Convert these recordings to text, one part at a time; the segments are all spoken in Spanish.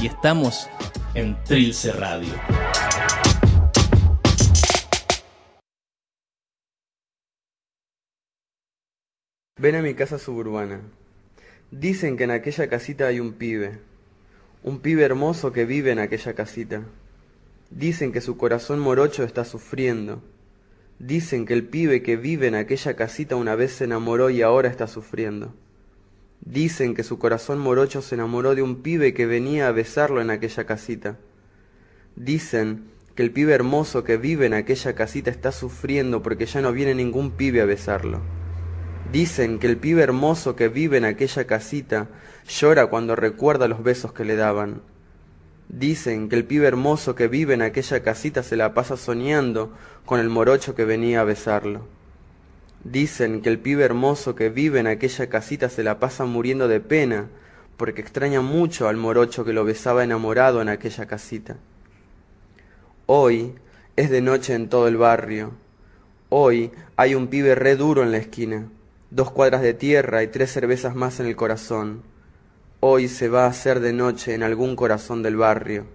Y estamos en Trilce Radio. Ven a mi casa suburbana. Dicen que en aquella casita hay un pibe, un pibe hermoso que vive en aquella casita. Dicen que su corazón morocho está sufriendo. Dicen que el pibe que vive en aquella casita una vez se enamoró y ahora está sufriendo. Dicen que su corazón morocho se enamoró de un pibe que venía a besarlo en aquella casita. Dicen que el pibe hermoso que vive en aquella casita está sufriendo porque ya no viene ningún pibe a besarlo. Dicen que el pibe hermoso que vive en aquella casita llora cuando recuerda los besos que le daban. Dicen que el pibe hermoso que vive en aquella casita se la pasa soñando con el morocho que venía a besarlo. Dicen que el pibe hermoso que vive en aquella casita se la pasa muriendo de pena porque extraña mucho al morocho que lo besaba enamorado en aquella casita. Hoy es de noche en todo el barrio. Hoy hay un pibe re duro en la esquina dos cuadras de tierra y tres cervezas más en el corazón. Hoy se va a hacer de noche en algún corazón del barrio.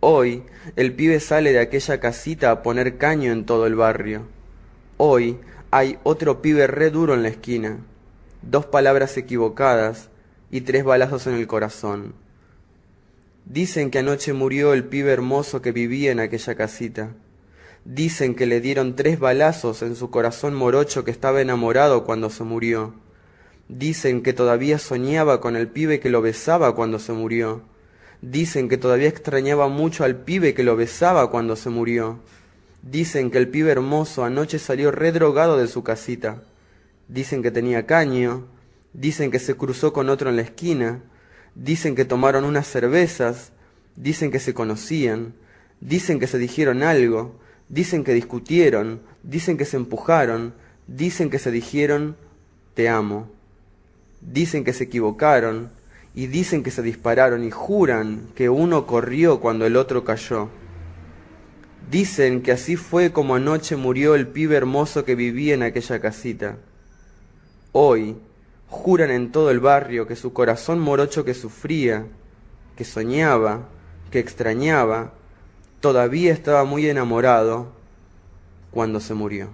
Hoy el pibe sale de aquella casita a poner caño en todo el barrio. Hoy hay otro pibe re duro en la esquina, dos palabras equivocadas y tres balazos en el corazón. Dicen que anoche murió el pibe hermoso que vivía en aquella casita. Dicen que le dieron tres balazos en su corazón morocho que estaba enamorado cuando se murió. Dicen que todavía soñaba con el pibe que lo besaba cuando se murió. Dicen que todavía extrañaba mucho al pibe que lo besaba cuando se murió. Dicen que el pibe hermoso anoche salió redrogado de su casita. Dicen que tenía caño. Dicen que se cruzó con otro en la esquina. Dicen que tomaron unas cervezas. Dicen que se conocían. Dicen que se dijeron algo. Dicen que discutieron, dicen que se empujaron, dicen que se dijeron, te amo. Dicen que se equivocaron y dicen que se dispararon y juran que uno corrió cuando el otro cayó. Dicen que así fue como anoche murió el pibe hermoso que vivía en aquella casita. Hoy juran en todo el barrio que su corazón morocho que sufría, que soñaba, que extrañaba, todavía estaba muy enamorado cuando se murió.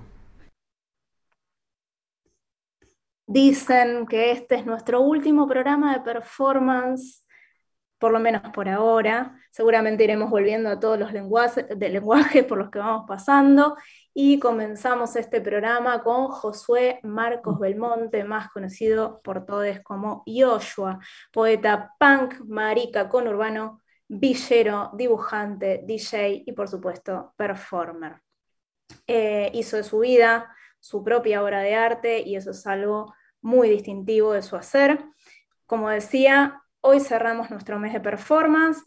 Dicen que este es nuestro último programa de performance, por lo menos por ahora. Seguramente iremos volviendo a todos los lenguajes, de lenguajes por los que vamos pasando. Y comenzamos este programa con Josué Marcos Belmonte, más conocido por todos como Yoshua, poeta punk, marica con urbano, villero, dibujante, DJ y por supuesto performer. Eh, hizo de su vida su propia obra de arte y eso es algo muy distintivo de su hacer. Como decía, hoy cerramos nuestro mes de performance.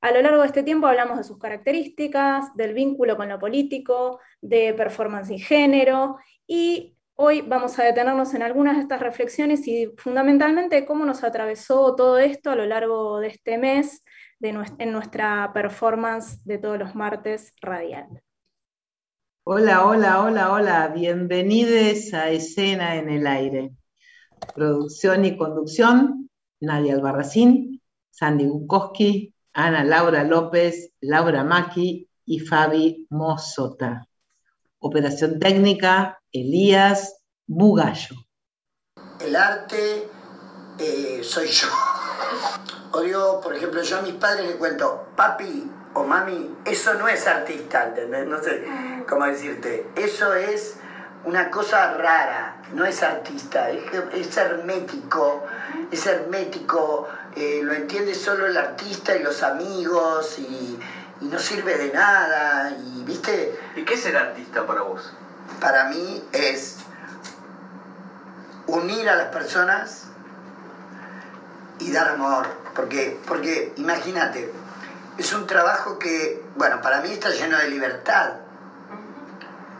A lo largo de este tiempo hablamos de sus características, del vínculo con lo político, de performance y género, y hoy vamos a detenernos en algunas de estas reflexiones y fundamentalmente cómo nos atravesó todo esto a lo largo de este mes en nuestra performance de todos los martes radial. Hola, hola, hola, hola, bienvenidos a Escena en el Aire. Producción y conducción, Nadia Albarracín, Sandy Bukowski, Ana Laura López, Laura Maki y Fabi Mosota. Operación técnica, Elías Bugallo. El arte eh, soy yo. Odio, por ejemplo, yo a mis padres les cuento, papi o mami, eso no es artista, ¿entendés? No sé cómo decirte. Eso es una cosa rara, no es artista, es, hermético, es hermético, eh, lo entiende solo el artista y los amigos y, y no sirve de nada, y viste... ¿Y qué es ser artista para vos? Para mí es unir a las personas y dar amor, porque, porque imagínate, es un trabajo que, bueno, para mí está lleno de libertad,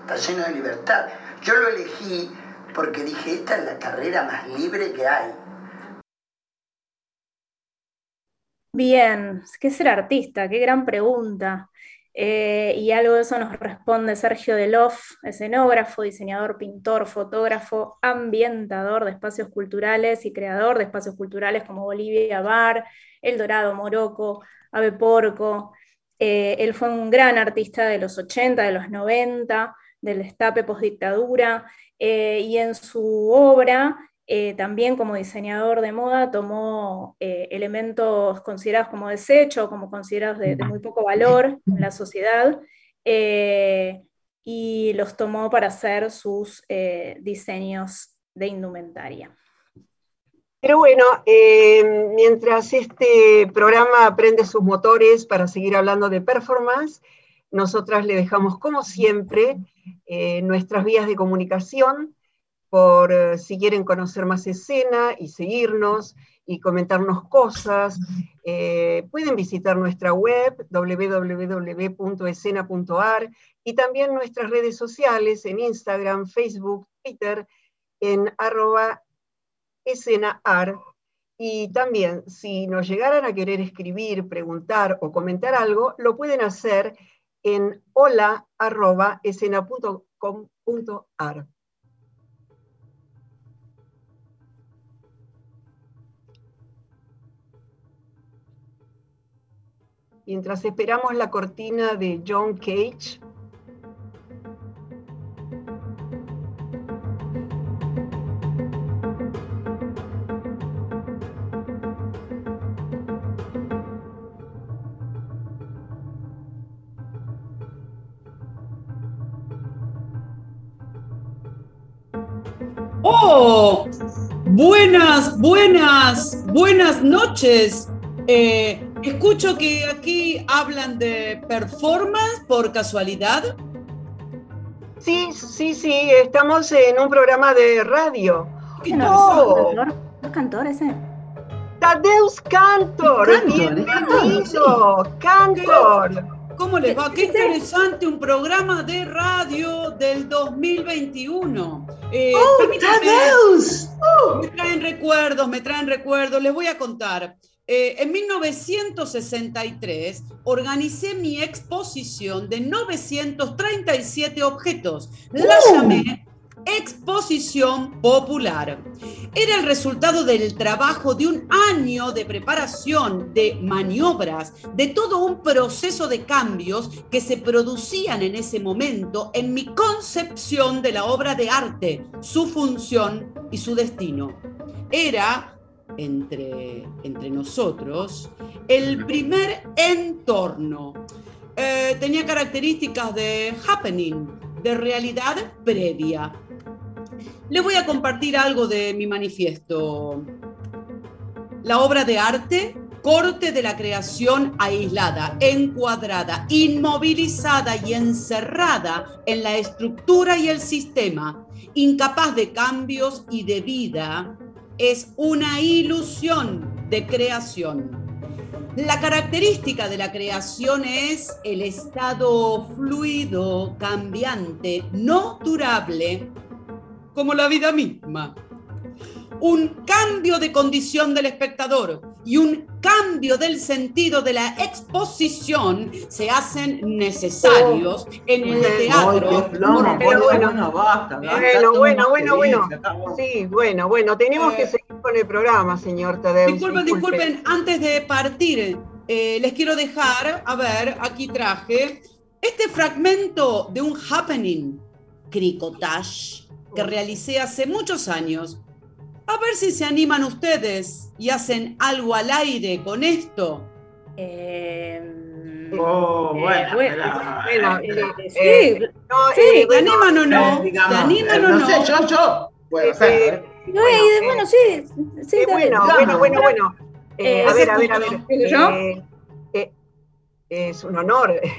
está lleno de libertad. Yo lo elegí porque dije, esta es la carrera más libre que hay. Bien, ¿qué ser artista? Qué gran pregunta. Eh, y algo de eso nos responde Sergio Deloff, escenógrafo, diseñador, pintor, fotógrafo, ambientador de espacios culturales y creador de espacios culturales como Bolivia Bar, El Dorado, Morocco, Ave Porco. Eh, él fue un gran artista de los 80, de los 90, del destape postdictadura, eh, y en su obra eh, también como diseñador de moda tomó eh, elementos considerados como desecho, como considerados de, muy poco valor en la sociedad, y los tomó para hacer sus diseños de indumentaria. Pero bueno, mientras este programa prende sus motores para seguir hablando de performance, nosotras le dejamos, como siempre, nuestras vías de comunicación por eh, si quieren conocer más escena y seguirnos y comentarnos cosas. Eh, pueden visitar nuestra web www.escena.ar y también nuestras redes sociales en Instagram, Facebook, Twitter, en arroba escenaar. Y también, si nos llegaran a querer escribir, preguntar o comentar algo, lo pueden hacer en hola.escena.com.ar. mientras esperamos la cortina de John Cage. Buenas, buenas, buenas noches. Eh, Escucho que aquí hablan de performance por casualidad. Sí, sí, sí, estamos en un programa de radio. ¿Qué no, ¿Es cantor ese? Tadeus Cantor, bienvenido, Cantor. ¿Cómo les va? Qué interesante un programa de radio del 2021. Eh, ¡Oh, Tadeus! Me traen recuerdos, me traen recuerdos. Les voy a contar. Eh, en 1963 organicé mi exposición de 937 objetos. La ¡Uh! llamé Exposición Popular. Era el resultado del trabajo de un año de preparación, de maniobras, de todo un proceso de cambios que se producían en ese momento en mi concepción de la obra de arte, su función y su destino. Era entre, entre nosotros, el primer entorno eh, tenía características de happening, de realidad previa. Le voy a compartir algo de mi manifiesto. La obra de arte, corte de la creación aislada, encuadrada, inmovilizada y encerrada en la estructura y el sistema, incapaz de cambios y de vida, es una ilusión de creación. La característica de la creación es el estado fluido, cambiante, no durable, como la vida misma. Un cambio de condición del espectador y un cambio del sentido de la exposición se hacen necesarios en el teatro. bueno, bueno, bueno, bueno, Sí, bueno, bueno, tenemos que eh, seguir con el programa, señor Tadeo. Disculpen, disculpen, antes de partir, eh, les quiero dejar, a ver, aquí traje, este fragmento de un happening, cricotage, que realicé hace muchos años a ver si se animan ustedes y hacen algo al aire con esto. oh, bueno, bueno, sí, ¿te animan o no? ¿Te animan o no? No sé, yo, yo puedo hacer. bueno, sí, sí, bueno, bueno, bueno, bueno. a ver, a ver, a ver. es un honor.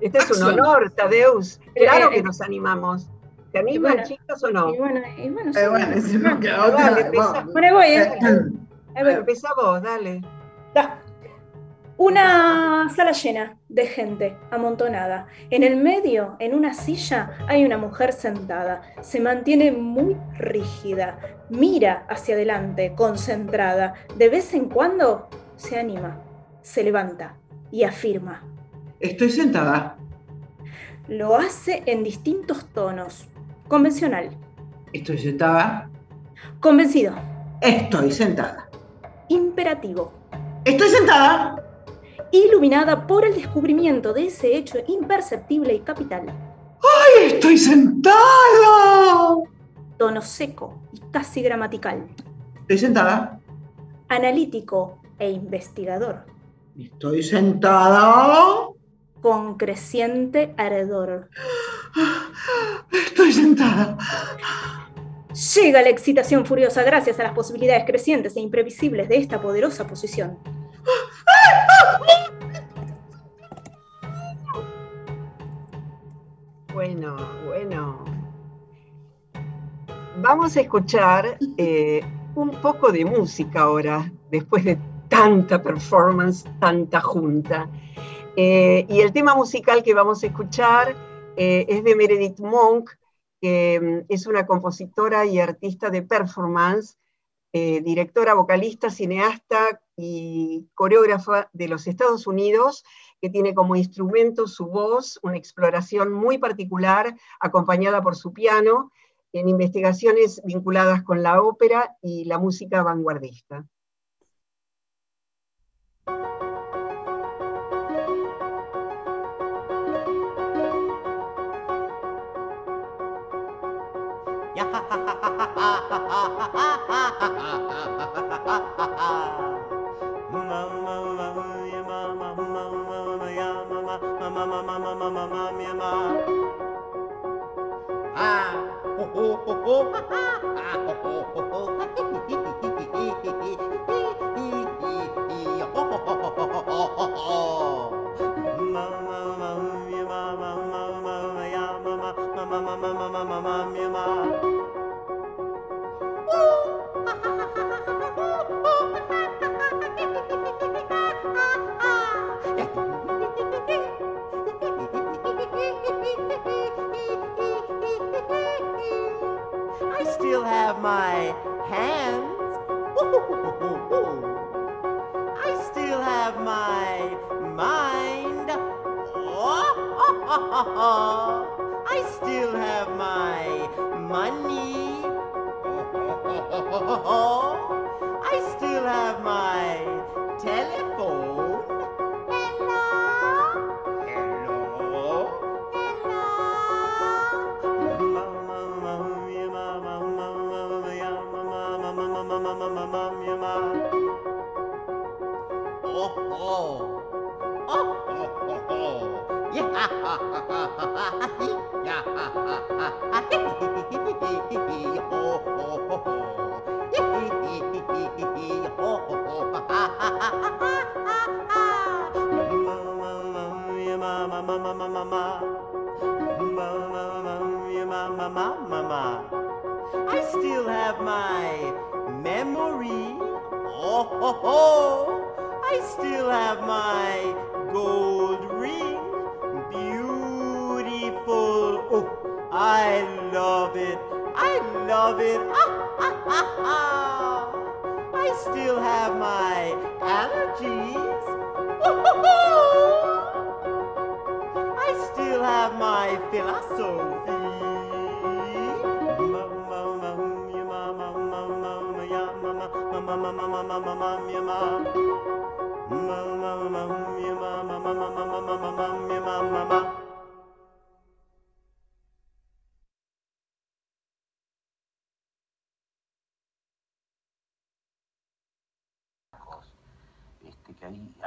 Este es un honor, Tadeus. Claro que nos animamos. ¿Te animan, bueno, chicos, o no? Y bueno, y bueno, sí. Eh, bueno, si no queda otra. Bueno, voy, ¿eh? Empezá vos, dale. Una sala llena de gente amontonada. En el medio, en una silla, hay una mujer sentada. Se mantiene muy rígida. Mira hacia adelante, concentrada. De vez en cuando se anima, se levanta y afirma. Estoy sentada. Lo hace en distintos tonos. Convencional. Estoy sentada. Convencido. Estoy sentada. Imperativo. Estoy sentada. Iluminada por el descubrimiento de ese hecho imperceptible y capital. ¡Ay, estoy sentada! Tono seco y casi gramatical. Estoy sentada. Analítico e investigador. Estoy sentada. Con creciente ardor. Estoy sentada. Llega la excitación furiosa gracias a las posibilidades crecientes e imprevisibles de esta poderosa posición. Bueno, bueno. Vamos a escuchar eh, un poco de música ahora, después de tanta performance, tanta junta. Eh, y el tema musical que vamos a escuchar eh, es de Meredith Monk, que mm, es una compositora y artista de performance, directora, vocalista, cineasta y coreógrafa de los Estados Unidos, que tiene como instrumento su voz, una exploración muy particular, acompañada por su piano, en investigaciones vinculadas con la ópera y la música vanguardista. Ah, ho ho ho ho, ah ho ho ho ho, loving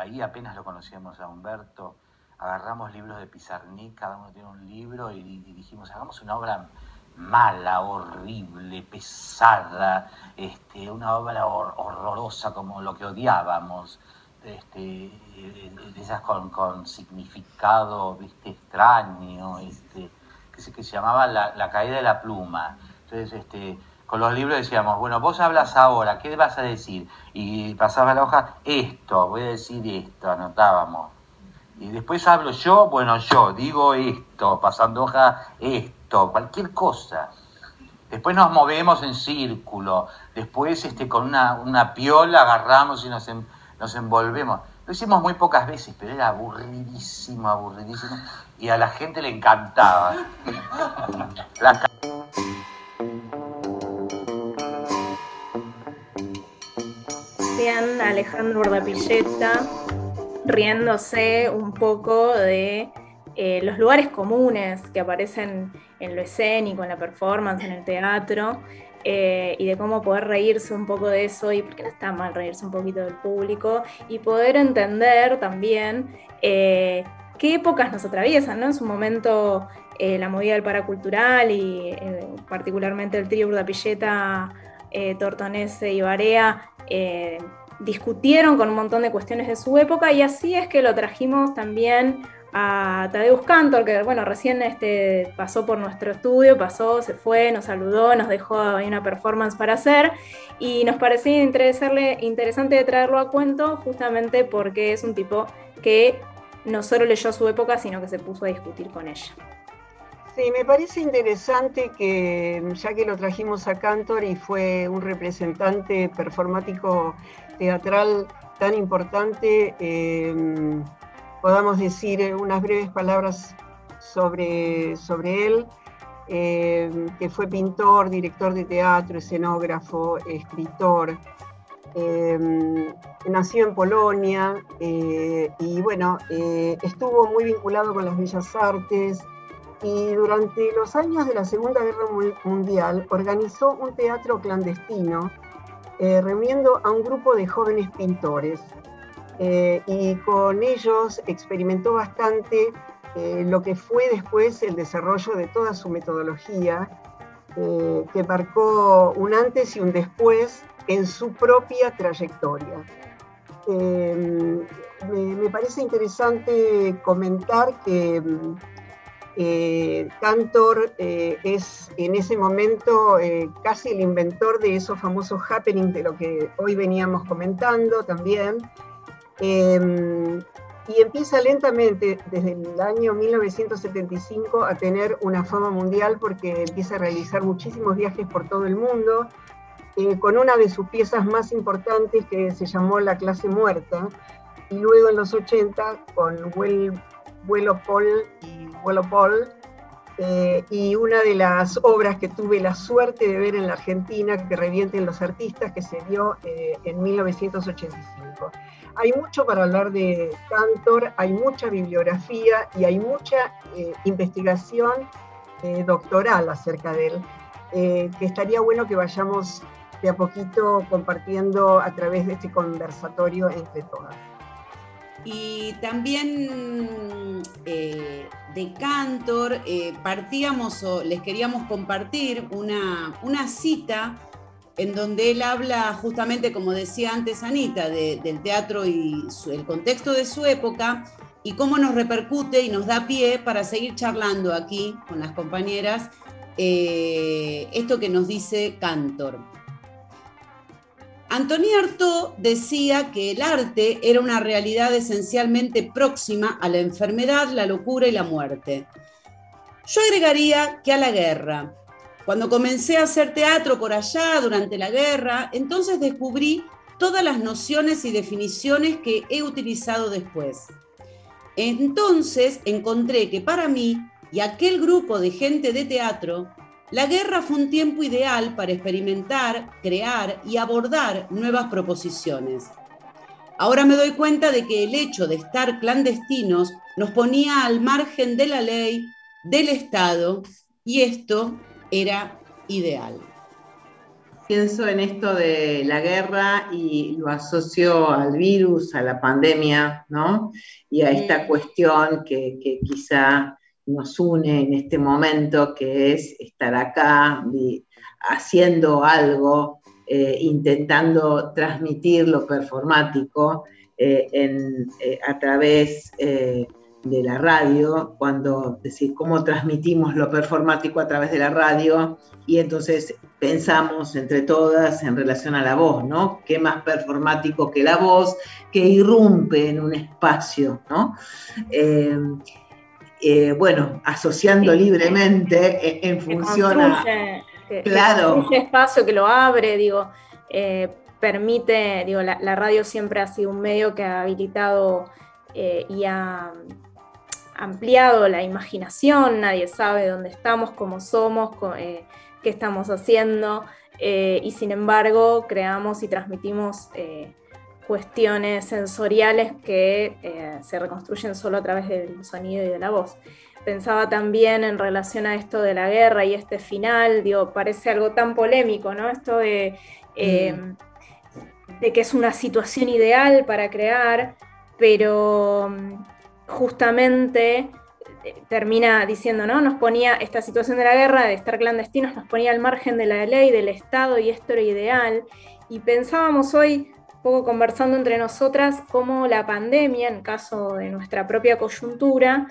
ahí, apenas lo conocíamos a Humberto, agarramos libros de Pizarnik, cada uno tiene un libro y, dijimos, hagamos una obra mala, horrible, pesada, este, una obra horrorosa como lo que odiábamos, este, esas con, significado ¿viste? extraño, este, que, se, que se llamaba la, caída de la pluma. Entonces, este, con los libros decíamos, bueno, vos hablas ahora, ¿qué vas a decir? Y pasaba la hoja, esto, voy a decir esto, anotábamos. Y después hablo yo, bueno, yo digo esto, pasando hoja, esto, cualquier cosa. Después nos movemos en círculo, después este, con una, una piola agarramos y nos, nos envolvemos. Lo hicimos muy pocas veces, pero era aburridísimo, aburridísimo. Y a la gente le encantaba. La... Alejandro Urdapilleta, riéndose un poco de eh, los lugares comunes que aparecen en lo escénico, en la performance, en el teatro, eh, y de cómo poder reírse un poco de eso, y porque no está mal reírse un poquito del público, y poder entender también eh, qué épocas nos atraviesan, ¿no? En su momento la movida del paracultural y particularmente el trío Urdapilleta, Tortonese y Barea discutieron con un montón de cuestiones de su época y así es que lo trajimos también a Tadeusz Cantor, que bueno, recién este, pasó por nuestro estudio, pasó, se fue, nos saludó, nos dejó ahí una performance para hacer y nos parecía interesante traerlo a cuento justamente porque es un tipo que no solo leyó su época, sino que se puso a discutir con ella. Sí, me parece interesante que ya que lo trajimos a Cantor y fue un representante performático teatral tan importante, eh, podamos decir unas breves palabras sobre, sobre él, eh, que fue pintor, director de teatro, escenógrafo, escritor. Eh, nació en Polonia eh, y bueno, estuvo muy vinculado con las bellas artes y durante los años de la Segunda Guerra Mundial organizó un teatro clandestino reuniendo a un grupo de jóvenes pintores eh, y con ellos experimentó bastante eh, lo que fue después el desarrollo de toda su metodología, eh, que marcó un antes y un después en su propia trayectoria. Me, parece interesante comentar que Cantor es en ese momento casi el inventor de esos famosos happenings de lo que hoy veníamos comentando también, Em, y empieza lentamente, desde el año 1975, a tener una fama mundial porque empieza a realizar muchísimos viajes por todo el mundo, eh, con una de sus piezas más importantes que se llamó La clase muerta, y luego en los 80 con Vuelo Paul y Vuelo Paul, eh, y una de las obras que tuve la suerte de ver en la Argentina, que revienten los artistas, que se dio eh, en 1985 hay mucho para hablar de Cantor, hay mucha bibliografía y hay mucha eh, investigación eh, doctoral acerca de él, que estaría bueno que vayamos de a poquito compartiendo a través de este conversatorio entre todas. Y también de Cantor partíamos o les queríamos compartir una, una cita en donde él habla justamente, como decía antes Anita, del teatro y el contexto de su época y cómo nos repercute y nos da pie para seguir charlando aquí con las compañeras eh, esto que nos dice Cantor. Antoní Artaud decía que el arte era una realidad esencialmente próxima a la enfermedad, la locura y la muerte. Yo agregaría que a la guerra, cuando comencé a hacer teatro por allá durante la guerra, entonces descubrí todas las nociones y definiciones que he utilizado después. Entonces encontré que para mí y aquel grupo de gente de teatro, la guerra fue un tiempo ideal para experimentar, crear y abordar nuevas proposiciones. Ahora me doy cuenta de que el hecho de estar clandestinos nos ponía al margen de la ley, del Estado, y esto era ideal. Pienso en esto de la guerra y lo asocio al virus, a la pandemia, ¿no? Y a esta cuestión que, quizá nos une en este momento, que es estar acá haciendo algo, eh, intentando transmitir lo performático eh, eh, a través de la radio, cuando decir cómo transmitimos lo performático a través de la radio, y entonces pensamos entre todas en relación a la voz, ¿no? ¿Qué más performático que la voz que irrumpe en un espacio, ¿no? Eh, eh, bueno, asociando libremente en, función a... claro. Que espacio que lo abre, digo, eh, permite, digo, la, radio siempre ha sido un medio que ha habilitado y ha ampliado la imaginación, nadie sabe dónde estamos, cómo somos, qué estamos haciendo, eh, y sin embargo creamos y transmitimos eh, cuestiones sensoriales que eh, se reconstruyen solo a través del sonido y de la voz. Pensaba también en relación a esto de la guerra y este final, digo, parece algo tan polémico, ¿no? Esto de, mm. de que es una situación ideal para crear, pero mm, justamente termina diciendo, ¿no? Nos ponía esta situación de la guerra, de estar clandestinos, nos ponía al margen de la ley, del Estado, y esto era ideal. Y pensábamos hoy, poco conversando entre nosotras, cómo la pandemia, en caso de nuestra propia coyuntura,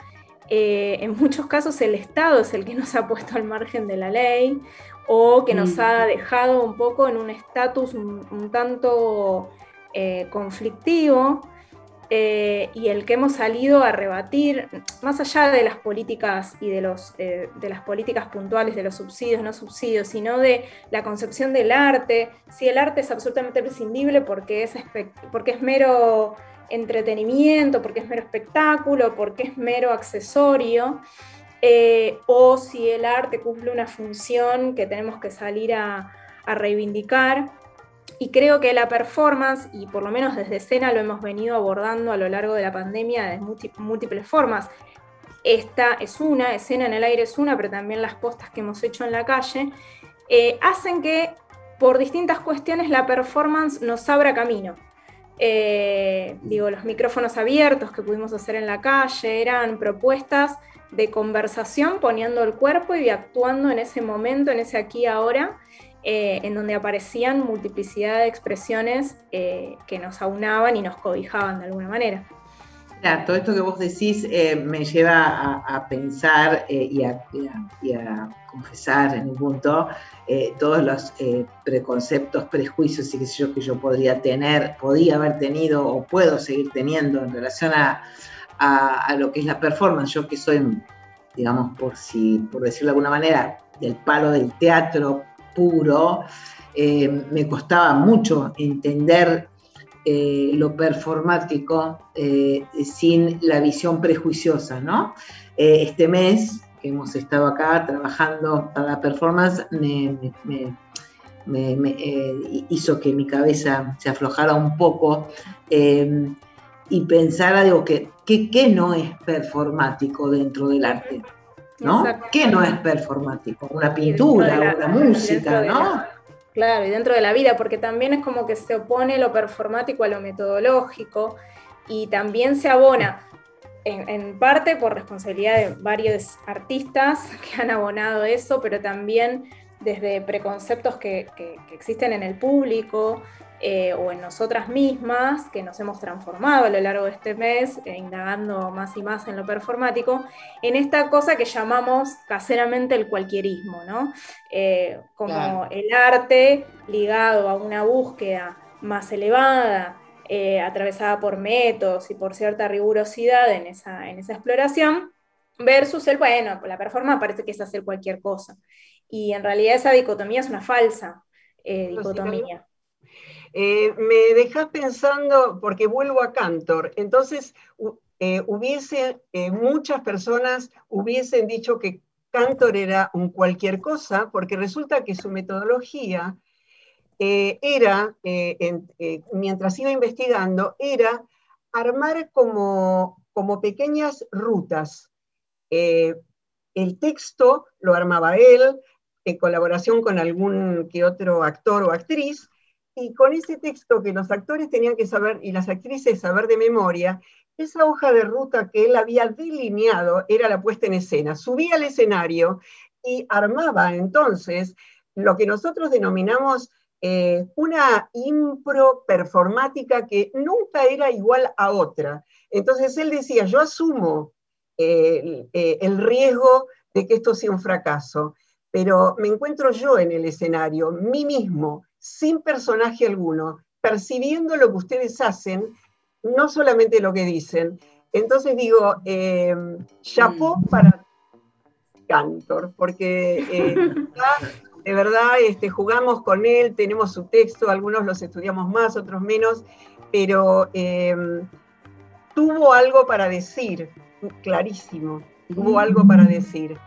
eh, en muchos casos el Estado es el que nos ha puesto al margen de la ley o que nos mm. ha dejado un poco en un estatus un, tanto eh, conflictivo eh, y el que hemos salido a rebatir, más allá de las políticas y eh, de las políticas puntuales de los subsidios, no subsidios, sino de la concepción del arte, si el arte es absolutamente prescindible porque es, mero entretenimiento, porque es mero espectáculo, porque es mero accesorio, eh, o si el arte cumple una función que tenemos que salir a reivindicar. Y creo que la performance, y por lo menos desde escena lo hemos venido abordando a lo largo de la pandemia de múltiples formas. Esta es una, escena en el aire es una, pero también las postas que hemos hecho en la calle, eh, hacen que por distintas cuestiones la performance nos abra camino. Eh, digo, los micrófonos abiertos que pudimos hacer en la calle eran propuestas de conversación poniendo el cuerpo y actuando en ese momento, en ese aquí ahora, eh, en donde aparecían multiplicidad de expresiones eh, que nos aunaban y nos cobijaban de alguna manera. Claro, todo esto que vos decís eh, me lleva a, pensar y a, confesar en un punto todos los preconceptos, prejuicios y qué sé yo que yo podría tener, podía haber tenido o puedo seguir teniendo en relación a, lo que es la performance. Yo que soy, digamos, por, si, por decirlo de alguna manera, del palo del teatro, puro, eh, me costaba mucho entender eh, lo performático eh, sin la visión prejuiciosa, ¿no? este mes que hemos estado acá trabajando para la performance me, hizo que mi cabeza se aflojara un poco y pensara, digo, que, que, no es performático dentro del arte. ¿No? ¿Qué no es performático? Una pintura, una música, ¿no? claro, y dentro de la vida, porque también es como que se opone lo performático a lo metodológico y también se abona en, parte por responsabilidad de varios artistas que han abonado eso, pero también desde preconceptos que, que existen en el público, eh, o en nosotras mismas, que nos hemos transformado a lo largo de este mes, eh, indagando más y más en lo performático, en esta cosa que llamamos caseramente el cualquierismo, ¿no? Eh, como el arte ligado a una búsqueda más elevada, atravesada por métodos y por cierta rigurosidad en esa, en esa exploración, versus el, bueno, la performance parece que es hacer cualquier cosa. Y en realidad esa dicotomía es una falsa dicotomía. Eh, me dejas pensando, porque vuelvo a Cantor, entonces eh, hubiese, eh, muchas personas hubiesen dicho que Cantor era un cualquier cosa, porque resulta que su metodología era, mientras iba investigando, era armar como, como pequeñas rutas. el texto lo armaba él, en colaboración con algún que otro actor o actriz, y con ese texto que los actores tenían que saber y las actrices saber de memoria, esa hoja de ruta que él había delineado era la puesta en escena. Subía al escenario y armaba entonces lo que nosotros denominamos eh, una impro performática que nunca era igual a otra. Entonces él decía, yo asumo eh, eh, el riesgo de que esto sea un fracaso, pero me encuentro yo en el escenario, mí mismo, sin personaje alguno, percibiendo lo que ustedes hacen, no solamente lo que dicen. Entonces digo, eh, chapó mm. para Cantor, porque eh, de verdad este, jugamos con él, tenemos su texto, algunos los estudiamos más, otros menos, pero em, tuvo algo para decir, clarísimo, tuvo algo para decir.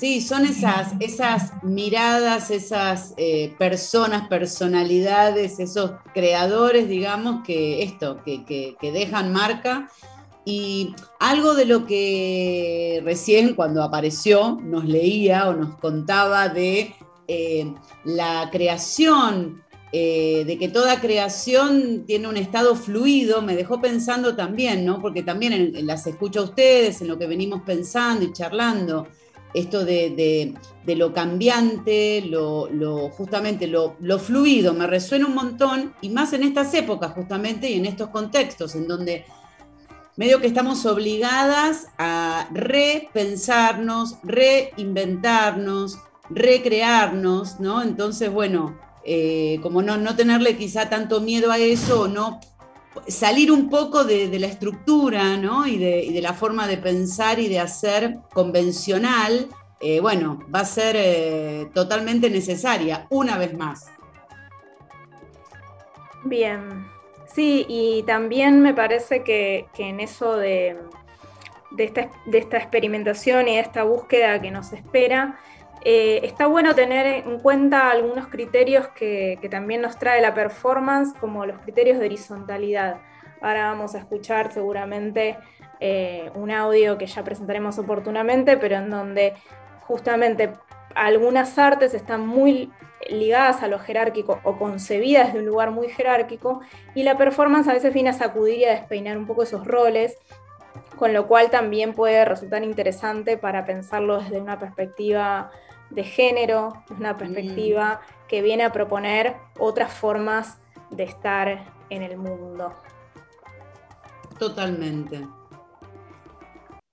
Sí, son esas, esas miradas, esas eh, personas, personalidades, esos creadores, digamos, que esto, que, que, dejan marca. Y algo de lo que recién cuando apareció nos leía o nos contaba de eh, la creación, eh, de que toda creación tiene un estado fluido, me dejó pensando también, ¿no? Porque también las escucho a ustedes, en lo que venimos pensando y charlando, esto de, lo cambiante, lo, justamente lo, fluido, me resuena un montón, y más en estas épocas justamente y en estos contextos, en donde medio que estamos obligadas a repensarnos, reinventarnos, recrearnos, ¿no? Entonces, bueno, eh, como no, no tenerle quizá tanto miedo a eso, no salir un poco de, la estructura, ¿no? Y de, la forma de pensar y de hacer convencional, eh, bueno, va a ser eh, totalmente necesaria, una vez más. Bien, sí, y también me parece que, en eso de, esta, de esta experimentación y de esta búsqueda que nos espera, eh, está bueno tener en cuenta algunos criterios que, también nos trae la performance, como los criterios de horizontalidad. Ahora vamos a escuchar seguramente eh, un audio que ya presentaremos oportunamente, pero en donde justamente algunas artes están muy ligadas a lo jerárquico o concebidas desde un lugar muy jerárquico, y la performance a veces viene a sacudir y a despeinar un poco esos roles, con lo cual también puede resultar interesante para pensarlo desde una perspectiva de género, una perspectiva mm. que viene a proponer otras formas de estar en el mundo. Totalmente.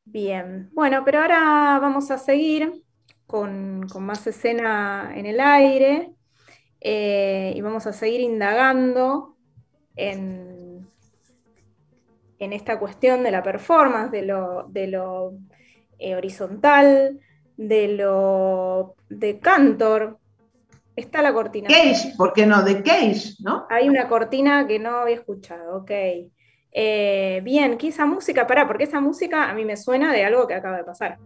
Bien, bueno, pero ahora vamos a seguir con, más escena en el aire eh, y vamos a seguir indagando en, en, esta cuestión de la performance, de lo, de lo eh, horizontal, de lo de Cantor. Está la cortina. Cage, ¿por qué no? De Cage, ¿no? Hay una cortina que no había escuchado, ok. Eh, bien, ¿qué esa música? Pará, porque esa música a mí me suena de algo que acaba de pasar.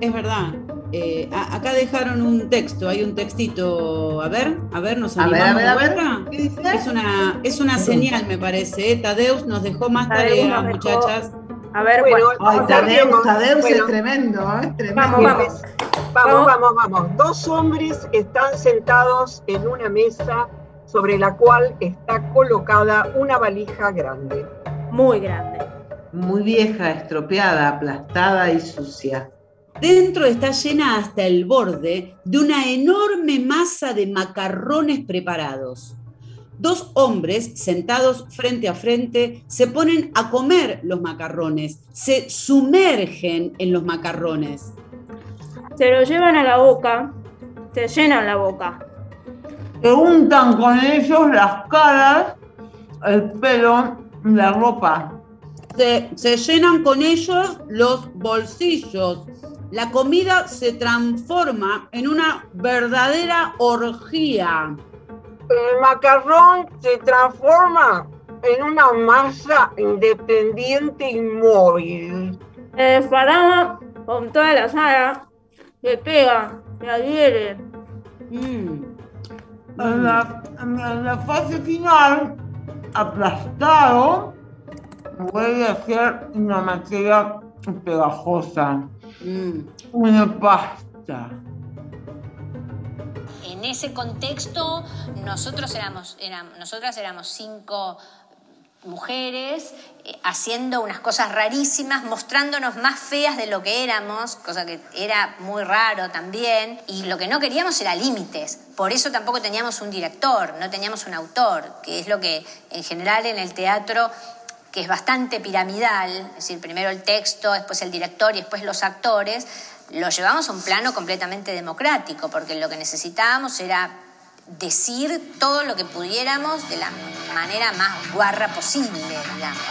Es verdad. Eh, acá dejaron un texto, hay un textito. A ver, a ver, nos animamos. A ver, a ver, Es una, es una señal, me parece. ¿eh? Tadeus nos dejó más tareas, muchachas. A ver, bueno, ay, Tadeus, es tremendo, ¿eh? Vamos, vamos. Vamos, vamos, vamos. Dos hombres están sentados en una mesa sobre la cual está colocada una valija grande. Muy grande. Muy vieja, estropeada, aplastada y sucia. Dentro está llena hasta el borde de una enorme masa de macarrones preparados. Dos hombres sentados frente a frente se ponen a comer los macarrones, se sumergen en los macarrones. Se lo llevan a la boca, se llenan la boca. Se untan con ellos las caras, el pelo, la ropa. Se, se llenan con ellos los bolsillos. La comida se transforma en una verdadera orgía el macarrón se transforma en una masa independiente y móvil. El con toda la sala se pega, se adhiere. Mm. En, la, fase final, aplastado, a ser una materia pegajosa, mm. una pasta en ese contexto nosotros éramos, nosotras éramos cinco mujeres eh, haciendo unas cosas rarísimas, mostrándonos más feas de lo que éramos, cosa que era muy raro también, y lo que no queríamos era límites. Por eso tampoco teníamos un director, no teníamos un autor, que es lo que en general en el teatro que es bastante piramidal, es decir, primero el texto, después el director y después los actores, lo llevamos a un plano completamente democrático, porque lo que necesitábamos era decir todo lo que pudiéramos de la manera más guarra posible, digamos.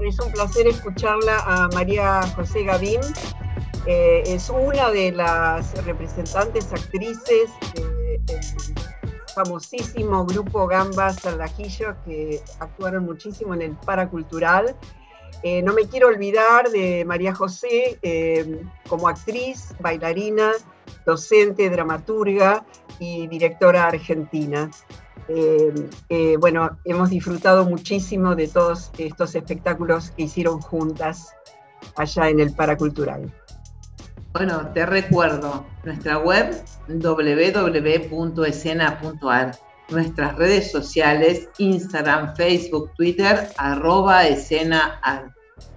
Es un placer escucharla a María José Gavín. Eh, es una de las representantes actrices del famosísimo grupo Gambas Salvajillo que actuaron muchísimo en el Paracultural. Eh, no me quiero olvidar de María José eh, como actriz, bailarina, docente, dramaturga y directora argentina. Bueno, hemos disfrutado muchísimo de todos estos espectáculos que hicieron juntas allá en el Paracultural. Bueno, te recuerdo nuestra web www.escena.ar, nuestras redes sociales, Instagram, Facebook, Twitter, arroba escena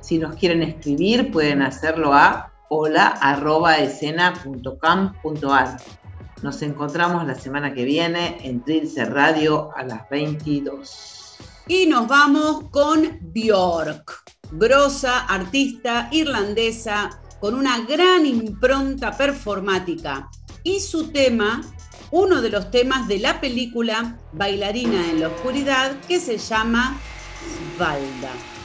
Si nos quieren escribir, pueden hacerlo a hola arroba escena.com.ar. Nos encontramos la semana que viene en Trilce Radio a las 22. Y nos vamos con Bjork, grosa artista irlandesa con una gran impronta performática. Y su tema, uno de los temas de la película Bailarina en la Oscuridad, que se llama Valda.